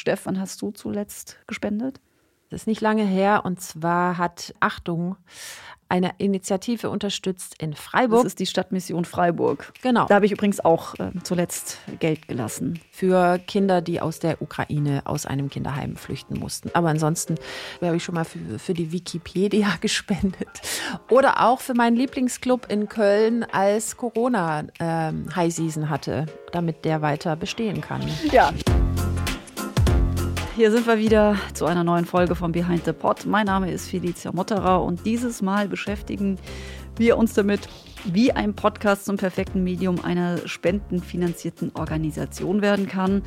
Steff, wann hast du zuletzt gespendet? Das ist nicht lange her und zwar hat Achtung eine Initiative unterstützt in Freiburg. Das ist die Stadtmission Freiburg. Genau. Da habe ich übrigens auch äh, zuletzt Geld gelassen. Für Kinder, die aus der Ukraine aus einem Kinderheim flüchten mussten. Aber ansonsten habe ich schon mal für, für die Wikipedia gespendet. Oder auch für meinen Lieblingsclub in Köln, als Corona ähm, High Season hatte, damit der weiter bestehen kann. Ja. Hier sind wir wieder zu einer neuen Folge von Behind the Pot. Mein Name ist Felicia Motterer und dieses Mal beschäftigen wir uns damit, wie ein Podcast zum perfekten Medium einer spendenfinanzierten Organisation werden kann,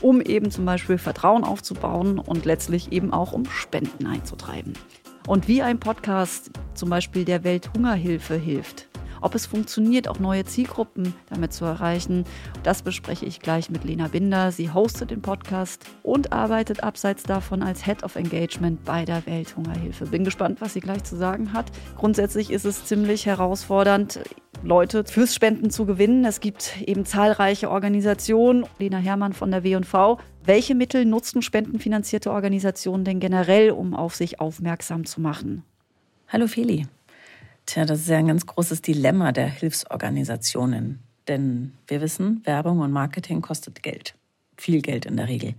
um eben zum Beispiel Vertrauen aufzubauen und letztlich eben auch um Spenden einzutreiben. Und wie ein Podcast zum Beispiel der Welthungerhilfe hilft ob es funktioniert, auch neue Zielgruppen damit zu erreichen, das bespreche ich gleich mit Lena Binder. Sie hostet den Podcast und arbeitet abseits davon als Head of Engagement bei der Welthungerhilfe. Bin gespannt, was sie gleich zu sagen hat. Grundsätzlich ist es ziemlich herausfordernd, Leute fürs Spenden zu gewinnen. Es gibt eben zahlreiche Organisationen. Lena Hermann von der W&V. Welche Mittel nutzen spendenfinanzierte Organisationen denn generell, um auf sich aufmerksam zu machen? Hallo Feli. Tja, das ist ja ein ganz großes Dilemma der Hilfsorganisationen. Denn wir wissen, Werbung und Marketing kostet Geld. Viel Geld in der Regel.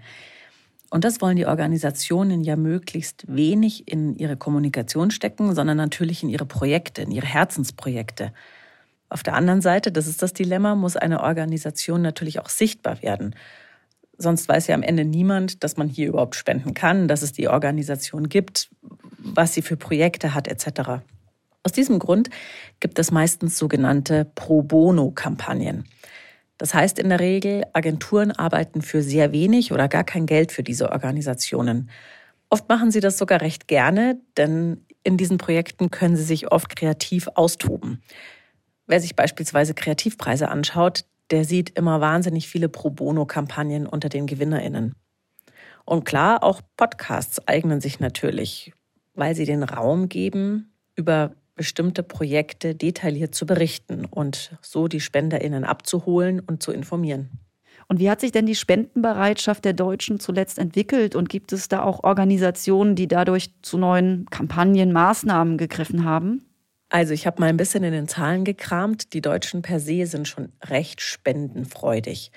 Und das wollen die Organisationen ja möglichst wenig in ihre Kommunikation stecken, sondern natürlich in ihre Projekte, in ihre Herzensprojekte. Auf der anderen Seite, das ist das Dilemma, muss eine Organisation natürlich auch sichtbar werden. Sonst weiß ja am Ende niemand, dass man hier überhaupt spenden kann, dass es die Organisation gibt, was sie für Projekte hat etc. Aus diesem Grund gibt es meistens sogenannte Pro Bono-Kampagnen. Das heißt in der Regel, Agenturen arbeiten für sehr wenig oder gar kein Geld für diese Organisationen. Oft machen sie das sogar recht gerne, denn in diesen Projekten können sie sich oft kreativ austoben. Wer sich beispielsweise Kreativpreise anschaut, der sieht immer wahnsinnig viele Pro Bono-Kampagnen unter den Gewinnerinnen. Und klar, auch Podcasts eignen sich natürlich, weil sie den Raum geben, über bestimmte Projekte detailliert zu berichten und so die SpenderInnen abzuholen und zu informieren. Und wie hat sich denn die Spendenbereitschaft der Deutschen zuletzt entwickelt? Und gibt es da auch Organisationen, die dadurch zu neuen Kampagnen, Maßnahmen gegriffen haben? Also ich habe mal ein bisschen in den Zahlen gekramt. Die Deutschen per se sind schon recht spendenfreudig.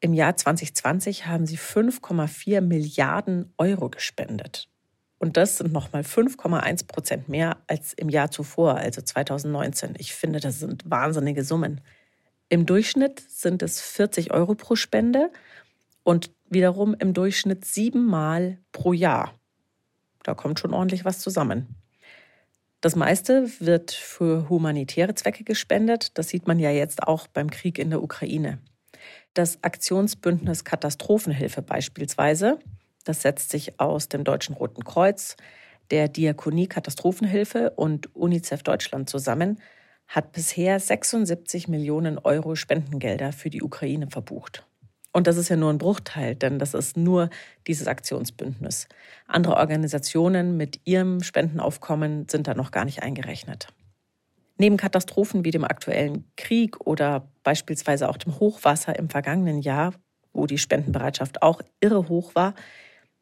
Im Jahr 2020 haben sie 5,4 Milliarden Euro gespendet. Und das sind nochmal 5,1 Prozent mehr als im Jahr zuvor, also 2019. Ich finde, das sind wahnsinnige Summen. Im Durchschnitt sind es 40 Euro pro Spende und wiederum im Durchschnitt siebenmal pro Jahr. Da kommt schon ordentlich was zusammen. Das meiste wird für humanitäre Zwecke gespendet. Das sieht man ja jetzt auch beim Krieg in der Ukraine. Das Aktionsbündnis Katastrophenhilfe beispielsweise das setzt sich aus dem Deutschen Roten Kreuz, der Diakonie Katastrophenhilfe und UNICEF Deutschland zusammen, hat bisher 76 Millionen Euro Spendengelder für die Ukraine verbucht. Und das ist ja nur ein Bruchteil, denn das ist nur dieses Aktionsbündnis. Andere Organisationen mit ihrem Spendenaufkommen sind da noch gar nicht eingerechnet. Neben Katastrophen wie dem aktuellen Krieg oder beispielsweise auch dem Hochwasser im vergangenen Jahr, wo die Spendenbereitschaft auch irre hoch war,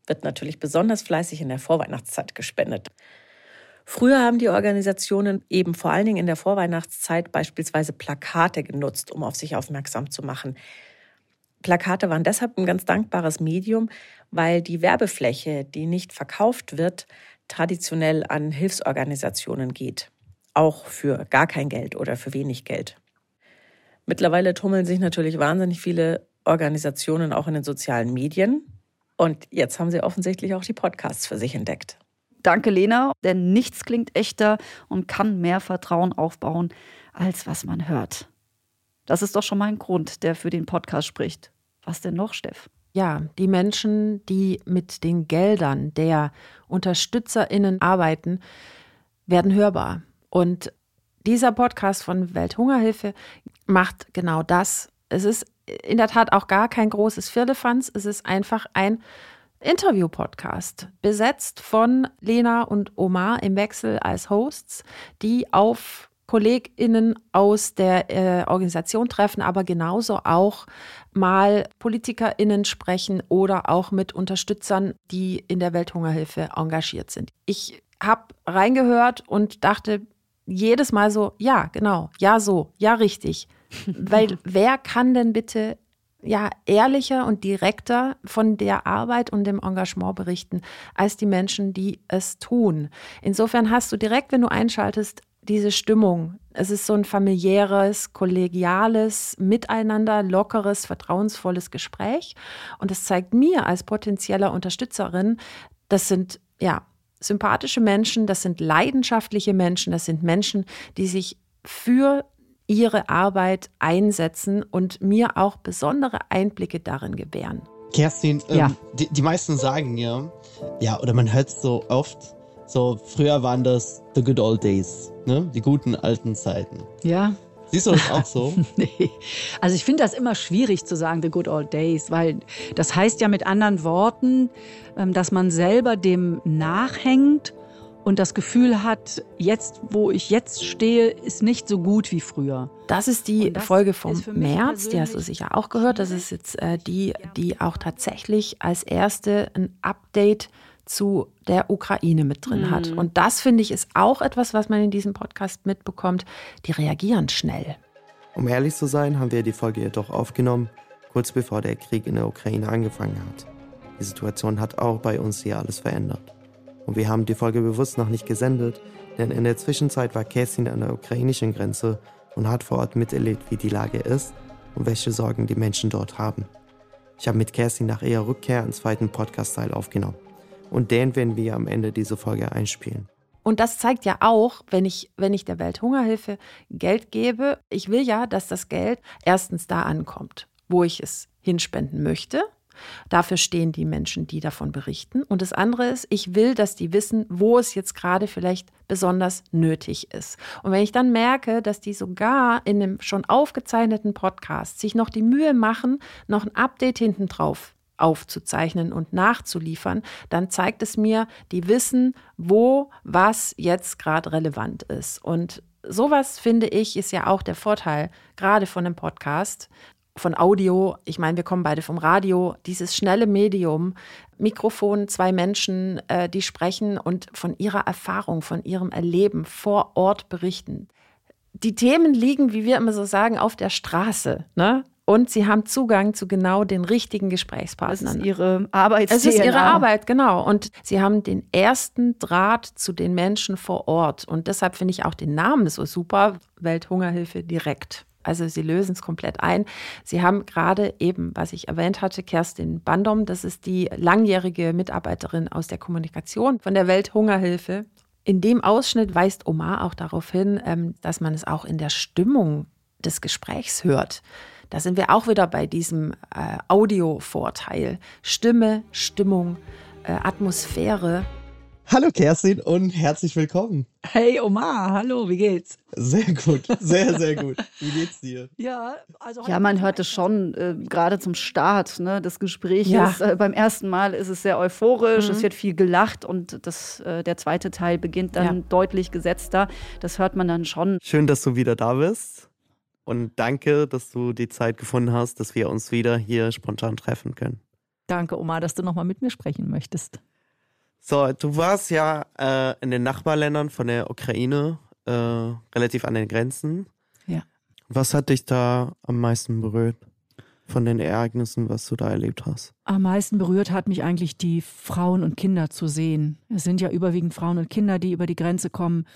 wird natürlich besonders fleißig in der Vorweihnachtszeit gespendet. Früher haben die Organisationen eben vor allen Dingen in der Vorweihnachtszeit beispielsweise Plakate genutzt, um auf sich aufmerksam zu machen. Plakate waren deshalb ein ganz dankbares Medium, weil die Werbefläche, die nicht verkauft wird, traditionell an Hilfsorganisationen geht. Auch für gar kein Geld oder für wenig Geld. Mittlerweile tummeln sich natürlich wahnsinnig viele Organisationen auch in den sozialen Medien. Und jetzt haben sie offensichtlich auch die Podcasts für sich entdeckt. Danke, Lena, denn nichts klingt echter und kann mehr Vertrauen aufbauen, als was man hört. Das ist doch schon mal ein Grund, der für den Podcast spricht. Was denn noch, Steff? Ja, die Menschen, die mit den Geldern der UnterstützerInnen arbeiten, werden hörbar. Und dieser Podcast von Welthungerhilfe macht genau das. Es ist in der Tat auch gar kein großes Firlefanz. Es ist einfach ein Interview-Podcast, besetzt von Lena und Omar im Wechsel als Hosts, die auf KollegInnen aus der äh, Organisation treffen, aber genauso auch mal PolitikerInnen sprechen oder auch mit Unterstützern, die in der Welthungerhilfe engagiert sind. Ich habe reingehört und dachte jedes Mal so, ja, genau, ja, so, ja, richtig. Weil wer kann denn bitte ja ehrlicher und direkter von der Arbeit und dem Engagement berichten als die Menschen, die es tun. Insofern hast du direkt, wenn du einschaltest, diese Stimmung. Es ist so ein familiäres, kollegiales, miteinander, lockeres, vertrauensvolles Gespräch. Und es zeigt mir als potenzieller Unterstützerin, das sind ja sympathische Menschen, das sind leidenschaftliche Menschen, das sind Menschen, die sich für ihre Arbeit einsetzen und mir auch besondere Einblicke darin gewähren. Kerstin, ähm, ja. die, die meisten sagen mir, ja, oder man hört es so oft, so früher waren das the good old days, ne? Die guten alten Zeiten. Ja. Siehst du das auch so? nee. Also ich finde das immer schwierig zu sagen, the good old days, weil das heißt ja mit anderen Worten, ähm, dass man selber dem nachhängt und das Gefühl hat, jetzt, wo ich jetzt stehe, ist nicht so gut wie früher. Das ist die das Folge vom März, die hast du sicher auch gehört. Das ist jetzt äh, die, die auch tatsächlich als erste ein Update zu der Ukraine mit drin mhm. hat. Und das finde ich ist auch etwas, was man in diesem Podcast mitbekommt. Die reagieren schnell. Um ehrlich zu sein, haben wir die Folge jedoch aufgenommen, kurz bevor der Krieg in der Ukraine angefangen hat. Die Situation hat auch bei uns hier alles verändert. Und wir haben die Folge bewusst noch nicht gesendet, denn in der Zwischenzeit war Kerstin an der ukrainischen Grenze und hat vor Ort miterlebt, wie die Lage ist und welche Sorgen die Menschen dort haben. Ich habe mit Kerstin nach ihrer Rückkehr einen zweiten Podcast-Teil aufgenommen. Und den werden wir am Ende dieser Folge einspielen. Und das zeigt ja auch, wenn ich, wenn ich der Welthungerhilfe Geld gebe, ich will ja, dass das Geld erstens da ankommt, wo ich es hinspenden möchte. Dafür stehen die Menschen, die davon berichten. Und das andere ist, ich will, dass die wissen, wo es jetzt gerade vielleicht besonders nötig ist. Und wenn ich dann merke, dass die sogar in einem schon aufgezeichneten Podcast sich noch die Mühe machen, noch ein Update hinten drauf aufzuzeichnen und nachzuliefern, dann zeigt es mir, die wissen, wo was jetzt gerade relevant ist. Und sowas finde ich ist ja auch der Vorteil gerade von einem Podcast, von Audio, ich meine, wir kommen beide vom Radio, dieses schnelle Medium, Mikrofon, zwei Menschen, äh, die sprechen und von ihrer Erfahrung, von ihrem Erleben vor Ort berichten. Die Themen liegen, wie wir immer so sagen, auf der Straße. Ne? Und sie haben Zugang zu genau den richtigen Gesprächspartnern. Das ist ihre Arbeit. Es ist ihre Arbeit, genau. Und sie haben den ersten Draht zu den Menschen vor Ort. Und deshalb finde ich auch den Namen so super. Welthungerhilfe direkt. Also sie lösen es komplett ein. Sie haben gerade eben, was ich erwähnt hatte, Kerstin Bandom, das ist die langjährige Mitarbeiterin aus der Kommunikation von der Welthungerhilfe. In dem Ausschnitt weist Omar auch darauf hin, ähm, dass man es auch in der Stimmung des Gesprächs hört. Da sind wir auch wieder bei diesem äh, Audio-Vorteil. Stimme, Stimmung, äh, Atmosphäre. Hallo Kerstin und herzlich willkommen. Hey Omar, hallo, wie geht's? Sehr gut, sehr, sehr gut. Wie geht's dir? Ja, also ja man hört es schon, äh, gerade zum Start ne, des Gesprächs. Ja. Äh, beim ersten Mal ist es sehr euphorisch, mhm. es wird viel gelacht und das, äh, der zweite Teil beginnt dann ja. deutlich gesetzter. Das hört man dann schon. Schön, dass du wieder da bist. Und danke, dass du die Zeit gefunden hast, dass wir uns wieder hier spontan treffen können. Danke, Omar, dass du nochmal mit mir sprechen möchtest. So, du warst ja äh, in den Nachbarländern von der Ukraine, äh, relativ an den Grenzen. Ja. Was hat dich da am meisten berührt von den Ereignissen, was du da erlebt hast? Am meisten berührt hat mich eigentlich die Frauen und Kinder zu sehen. Es sind ja überwiegend Frauen und Kinder, die über die Grenze kommen.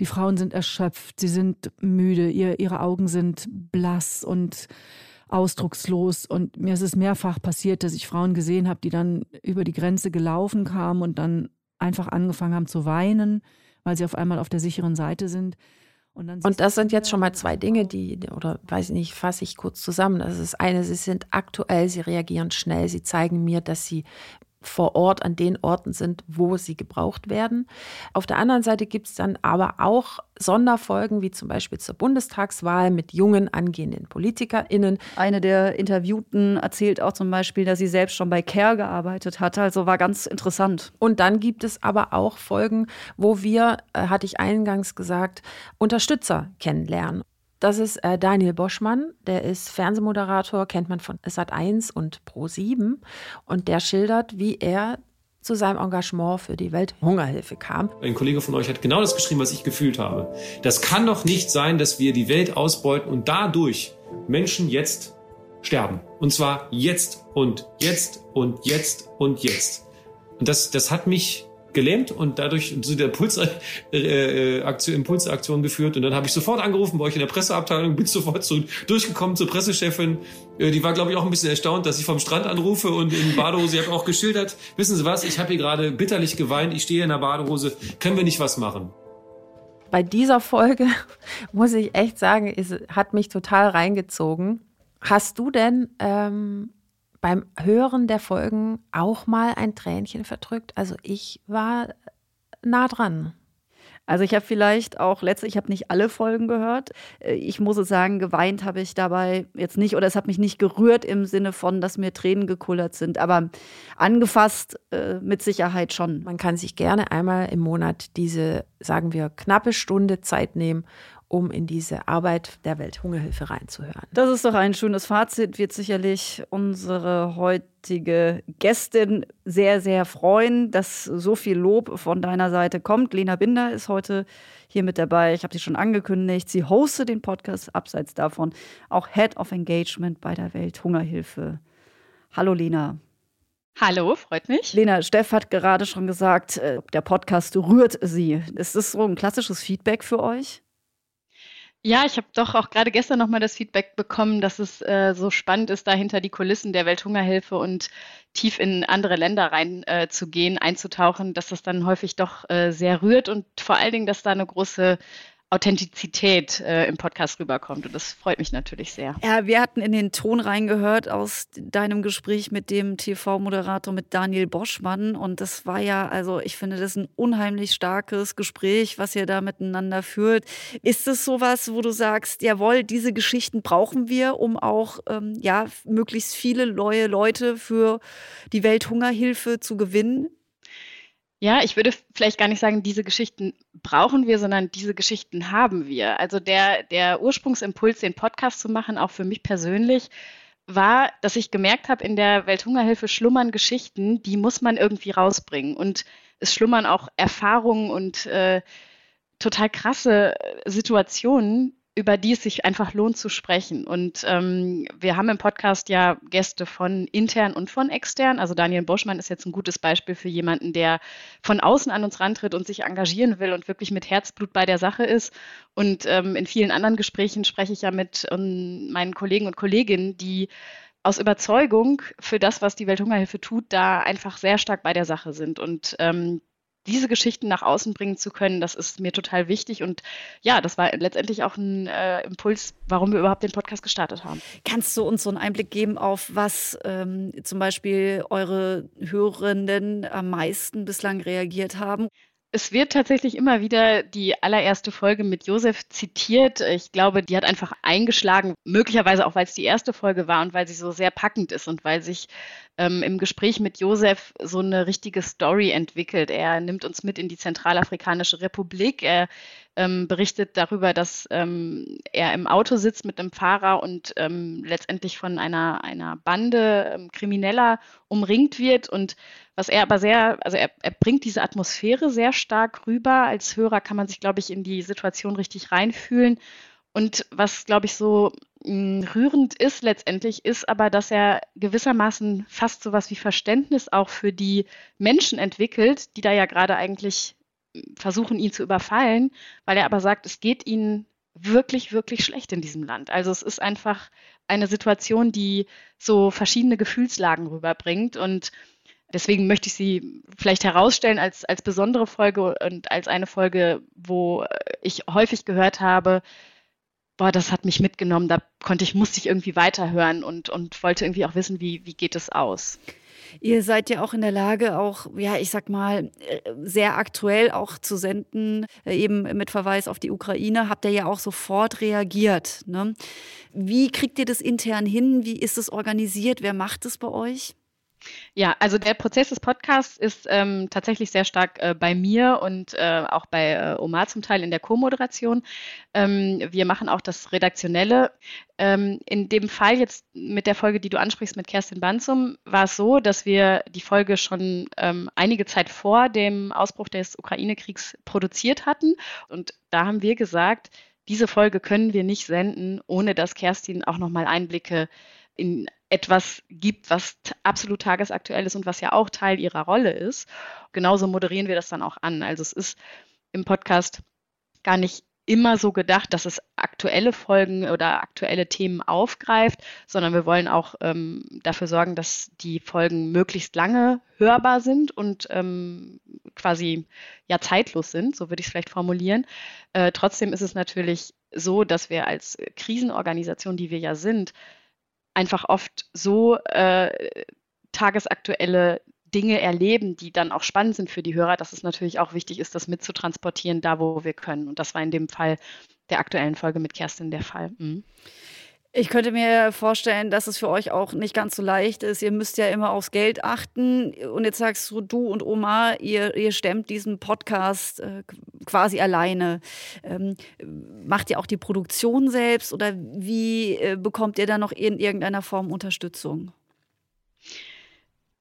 Die Frauen sind erschöpft, sie sind müde, ihr, ihre Augen sind blass und ausdruckslos. Und mir ist es mehrfach passiert, dass ich Frauen gesehen habe, die dann über die Grenze gelaufen kamen und dann einfach angefangen haben zu weinen, weil sie auf einmal auf der sicheren Seite sind. Und, und, das sind jetzt schon mal zwei Dinge, die, oder weiß ich nicht, fasse ich kurz zusammen. Das ist eine, sie sind aktuell, sie reagieren schnell, sie zeigen mir, dass sie vor Ort an den Orten sind, wo sie gebraucht werden. Auf der anderen Seite gibt es dann aber auch Sonderfolgen, wie zum Beispiel zur Bundestagswahl mit jungen angehenden PolitikerInnen. Eine der Interviewten erzählt auch zum Beispiel, dass sie selbst schon bei CARE gearbeitet hatte. Also war ganz interessant. Und dann gibt es aber auch Folgen, wo wir, äh, hatte ich eingangs gesagt, Unterstützer kennenlernen. Das ist äh, Daniel Boschmann, der ist Fernsehmoderator, kennt man von Sat1 und Pro7 und der schildert, wie er zu seinem Engagement für die Welthungerhilfe kam. Ein Kollege von euch hat genau das geschrieben, was ich gefühlt habe. Das kann doch nicht sein, dass wir die Welt ausbeuten und dadurch Menschen jetzt sterben. Und zwar jetzt und jetzt und jetzt und jetzt. Und das, das hat mich gelähmt und dadurch zu der Pulsaktion, äh, äh Impulsaktion geführt. Und dann habe ich sofort angerufen bei euch in der Presseabteilung, bin sofort zu, durchgekommen zur Pressechefin. Äh, die war, glaube ich, auch ein bisschen erstaunt, dass ich vom Strand anrufe und in Badehose. Ich habe auch geschildert, wissen Sie was, ich habe hier gerade bitterlich geweint, ich stehe in der Badehose, können wir nicht was machen? Bei dieser Folge muss ich echt sagen, es hat mich total reingezogen. Hast du denn ähm, beim Hören der Folgen auch mal ein Tränchen verdrückt? Also ich war nah dran. Also ich habe vielleicht auch letzte, ich habe nicht alle Folgen gehört. Äh, ich muss sagen, geweint habe ich dabei jetzt nicht oder es hat mich nicht gerührt im Sinne von, dass mir Tränen gekullert sind, aber angefasst äh, mit Sicherheit schon. Man kann sich gerne einmal im Monat diese, sagen wir, knappe Stunde Zeit nehmen um in diese Arbeit der Welthungerhilfe reinzuhören. Das ist doch ein schönes Fazit, wird sicherlich unsere heutige Gästin sehr, sehr freuen, dass so viel Lob von deiner Seite kommt. Lena Binder ist heute hier mit dabei. Ich habe sie schon angekündigt. Sie hostet den Podcast abseits davon, auch Head of Engagement bei der Welthungerhilfe. Hallo Lena. Hallo, freut mich. Lena, Steff hat gerade schon gesagt, äh, der Podcast rührt sie. Ist das so ein klassisches Feedback für euch? Ja, ich habe doch auch gerade gestern nochmal das Feedback bekommen, dass es äh, so spannend ist, dahinter die Kulissen der Welthungerhilfe und tief in andere Länder rein äh, einzutauchen, dass das dann häufig doch äh, sehr rührt und vor allen Dingen, dass da eine große Authentizität äh, im Podcast rüberkommt. Und das freut mich natürlich sehr. Ja, wir hatten in den Ton reingehört aus deinem Gespräch mit dem TV-Moderator, mit Daniel Boschmann. Und das war ja, also ich finde, das ist ein unheimlich starkes Gespräch, was ihr da miteinander führt. Ist es sowas, wo du sagst, jawohl, diese Geschichten brauchen wir, um auch ähm, ja, möglichst viele neue Leute für die Welthungerhilfe zu gewinnen? Ja, ich würde vielleicht gar nicht sagen, diese Geschichten brauchen wir, sondern diese Geschichten haben wir. Also der, der Ursprungsimpuls, den Podcast zu machen, auch für mich persönlich, war, dass ich gemerkt habe, in der Welthungerhilfe schlummern Geschichten, die muss man irgendwie rausbringen. Und es schlummern auch Erfahrungen und äh, total krasse Situationen, über die es sich einfach lohnt zu sprechen. Und ähm, wir haben im Podcast ja Gäste von intern und von extern. Also Daniel Boschmann ist jetzt ein gutes Beispiel für jemanden, der von außen an uns rantritt und sich engagieren will und wirklich mit Herzblut bei der Sache ist. Und ähm, in vielen anderen Gesprächen spreche ich ja mit um, ähm, meinen Kollegen und Kolleginnen, die aus Überzeugung für das, was die Welthungerhilfe tut, da einfach sehr stark bei der Sache sind. Und ähm, diese Geschichten nach außen bringen zu können, das ist mir total wichtig. Und ja, das war letztendlich auch ein äh, Impuls, warum wir überhaupt den Podcast gestartet haben. Kannst du uns so einen Einblick geben, auf was ähm, zum Beispiel eure Hörenden am meisten bislang reagiert haben? Es wird tatsächlich immer wieder die allererste Folge mit Josef zitiert. Ich glaube, die hat einfach eingeschlagen, möglicherweise auch, weil es die erste Folge war und weil sie so sehr packend ist und weil sich ähm, im Gespräch mit Josef so eine richtige Story entwickelt. Er nimmt uns mit in die Zentralafrikanische Republik. Er ähm, berichtet darüber, dass ähm, er im Auto sitzt mit einem Fahrer und ähm, letztendlich von einer, einer Bande ähm, Krimineller umringt wird. Und was er aber sehr, also er, er bringt diese Atmosphäre sehr stark rüber. Als Hörer kann man sich, glaube ich, in die Situation richtig reinfühlen. Und was, glaube ich, so hm, rührend ist letztendlich, ist aber, dass er gewissermaßen fast so was wie Verständnis auch für die Menschen entwickelt, die da ja gerade eigentlich versuchen, ihn zu überfallen, weil er aber sagt, es geht ihnen wirklich, wirklich schlecht in diesem Land. Also es ist einfach eine Situation, die so verschiedene Gefühlslagen rüberbringt und Deswegen möchte ich sie vielleicht herausstellen als, als besondere Folge und als eine Folge, wo ich häufig gehört habe, boah, das hat mich mitgenommen, da konnte ich, musste ich irgendwie weiterhören und, und wollte irgendwie auch wissen, wie, wie geht es aus. Ihr seid ja auch in der Lage, auch, ja, ich sag mal, äh, sehr aktuell auch zu senden, äh, eben mit Verweis auf die Ukraine, habt ihr ja auch sofort reagiert. Ne? Wie kriegt ihr das intern hin? Wie ist es organisiert? Wer macht es bei euch? Ja, also der Prozess des Podcasts ist ähm, tatsächlich sehr stark äh, bei mir und äh, auch bei äh, Omar zum Teil in der Co-Moderation. Ähm, wir machen auch das Redaktionelle. Ähm, in dem Fall jetzt mit der Folge, die du ansprichst mit Kerstin Banzum, war es so, dass wir die Folge schon ähm, einige Zeit vor dem Ausbruch des Ukraine-Kriegs produziert hatten. Und da haben wir gesagt, diese Folge können wir nicht senden, ohne dass Kerstin auch nochmal Einblicke in etwas gibt, was absolut tagesaktuell ist und was ja auch Teil ihrer Rolle ist. Genauso moderieren wir das dann auch an. Also es ist im Podcast gar nicht immer so gedacht, dass es aktuelle Folgen oder aktuelle Themen aufgreift, sondern wir wollen auch ähm, dafür sorgen, dass die Folgen möglichst lange hörbar sind und ähm, quasi ja zeitlos sind, so würde ich es vielleicht formulieren. Äh, trotzdem ist es natürlich so, dass wir als Krisenorganisation, die wir ja sind, einfach oft so äh, tagesaktuelle Dinge erleben, die dann auch spannend sind für die Hörer, dass es natürlich auch wichtig ist, das mitzutransportieren, da wo wir können. Und das war in dem Fall der aktuellen Folge mit Kerstin der Fall. Mhm. Ich könnte mir vorstellen, dass es für euch auch nicht ganz so leicht ist. Ihr müsst ja immer aufs Geld achten. Und jetzt sagst du, du und Oma, ihr, ihr stemmt diesen Podcast äh, quasi alleine. Ähm, macht ihr auch die Produktion selbst oder wie äh, bekommt ihr da noch in irgendeiner Form Unterstützung?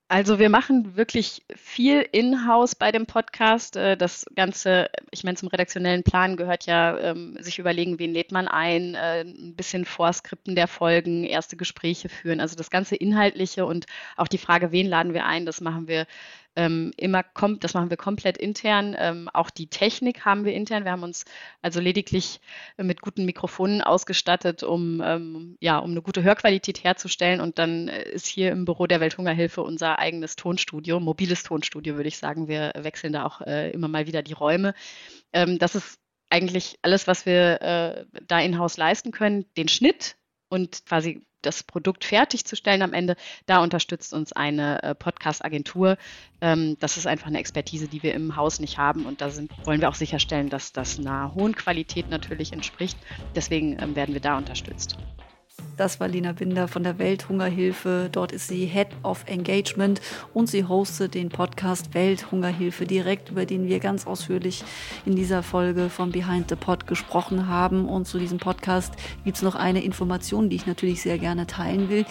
Also wir machen wirklich viel in-house bei dem Podcast. Äh, das Ganze, ich meine, zum redaktionellen Plan gehört ja, ähm, sich überlegen, wen lädt man ein, äh, ein bisschen Vorskripten der Folgen, erste Gespräche führen. Also das ganze Inhaltliche und auch die Frage, wen laden wir ein, das machen wir ähm, immer kommt, das machen wir komplett intern. Ähm, auch die Technik haben wir intern. Wir haben uns also lediglich mit guten Mikrofonen ausgestattet, um ähm, ja, um eine gute Hörqualität herzustellen. Und dann ist hier im Büro der Welthungerhilfe unser eigenes Tonstudio, mobiles Tonstudio, würde ich sagen. Wir wechseln da auch äh, immer mal wieder die Räume. Ähm, das ist eigentlich alles, was wir äh, da in-house leisten können. Den Schnitt und quasi das Produkt fertigzustellen am Ende, da unterstützt uns eine äh, Podcast-Agentur. Ähm, das ist einfach eine Expertise, die wir im Haus nicht haben und da sind, wollen wir auch sicherstellen, dass das einer hohen Qualität natürlich entspricht. Deswegen ähm, werden wir da unterstützt. Das war Lina Binder von der Welthungerhilfe. Dort ist sie Head of Engagement und sie hostet den Podcast Welthungerhilfe direkt, über den wir ganz ausführlich in dieser Folge von Behind the Pod gesprochen haben. Und zu diesem Podcast gibt es noch eine Information, die ich natürlich sehr gerne teilen will.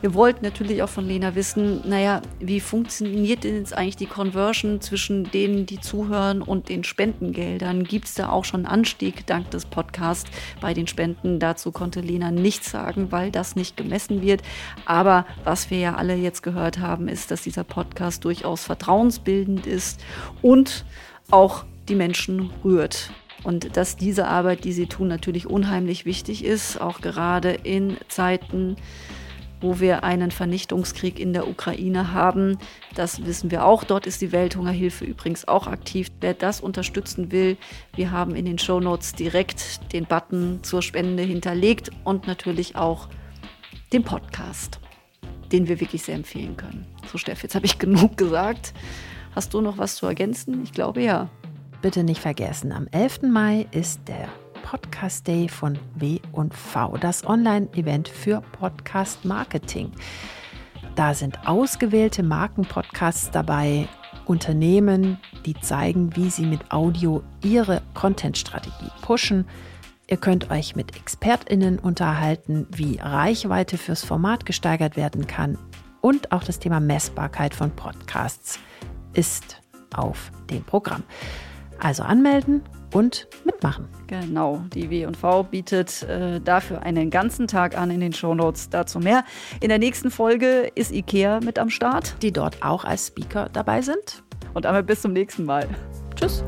Wir wollten natürlich auch von Lena wissen, naja, wie funktioniert denn jetzt eigentlich die Conversion zwischen denen, die zuhören und den Spendengeldern? Gibt es da auch schon Anstieg dank des Podcasts bei den Spenden? Dazu konnte Lena nichts sagen weil das nicht gemessen wird. Aber was wir ja alle jetzt gehört haben, ist, dass dieser Podcast durchaus vertrauensbildend ist und auch die Menschen rührt. Und dass diese Arbeit, die sie tun, natürlich unheimlich wichtig ist, auch gerade in Zeiten, wo wir einen Vernichtungskrieg in der Ukraine haben. Das wissen wir auch. Dort ist die Welthungerhilfe übrigens auch aktiv. Wer das unterstützen will, wir haben in den Shownotes direkt den Button zur Spende hinterlegt und natürlich auch den Podcast, den wir wirklich sehr empfehlen können. So, Steff, jetzt habe ich genug gesagt. Hast du noch was zu ergänzen? Ich glaube ja. Bitte nicht vergessen, am 11. Mai ist der Podcast Day von W&V, das Online-Event für Podcast Marketing. Da sind ausgewählte Markenpodcasts dabei, Unternehmen, die zeigen, wie sie mit Audio ihre Content-Strategie pushen. Ihr könnt euch mit ExpertInnen unterhalten, wie Reichweite fürs Format gesteigert werden kann. Und auch das Thema Messbarkeit von Podcasts ist auf dem Programm. Also anmelden und mitmachen. Genau, die W&V bietet äh, dafür einen ganzen Tag an in den Shownotes. Dazu mehr. In der nächsten Folge ist IKEA mit am Start. Die dort auch als Speaker dabei sind. Und damit bis zum nächsten Mal. Tschüss.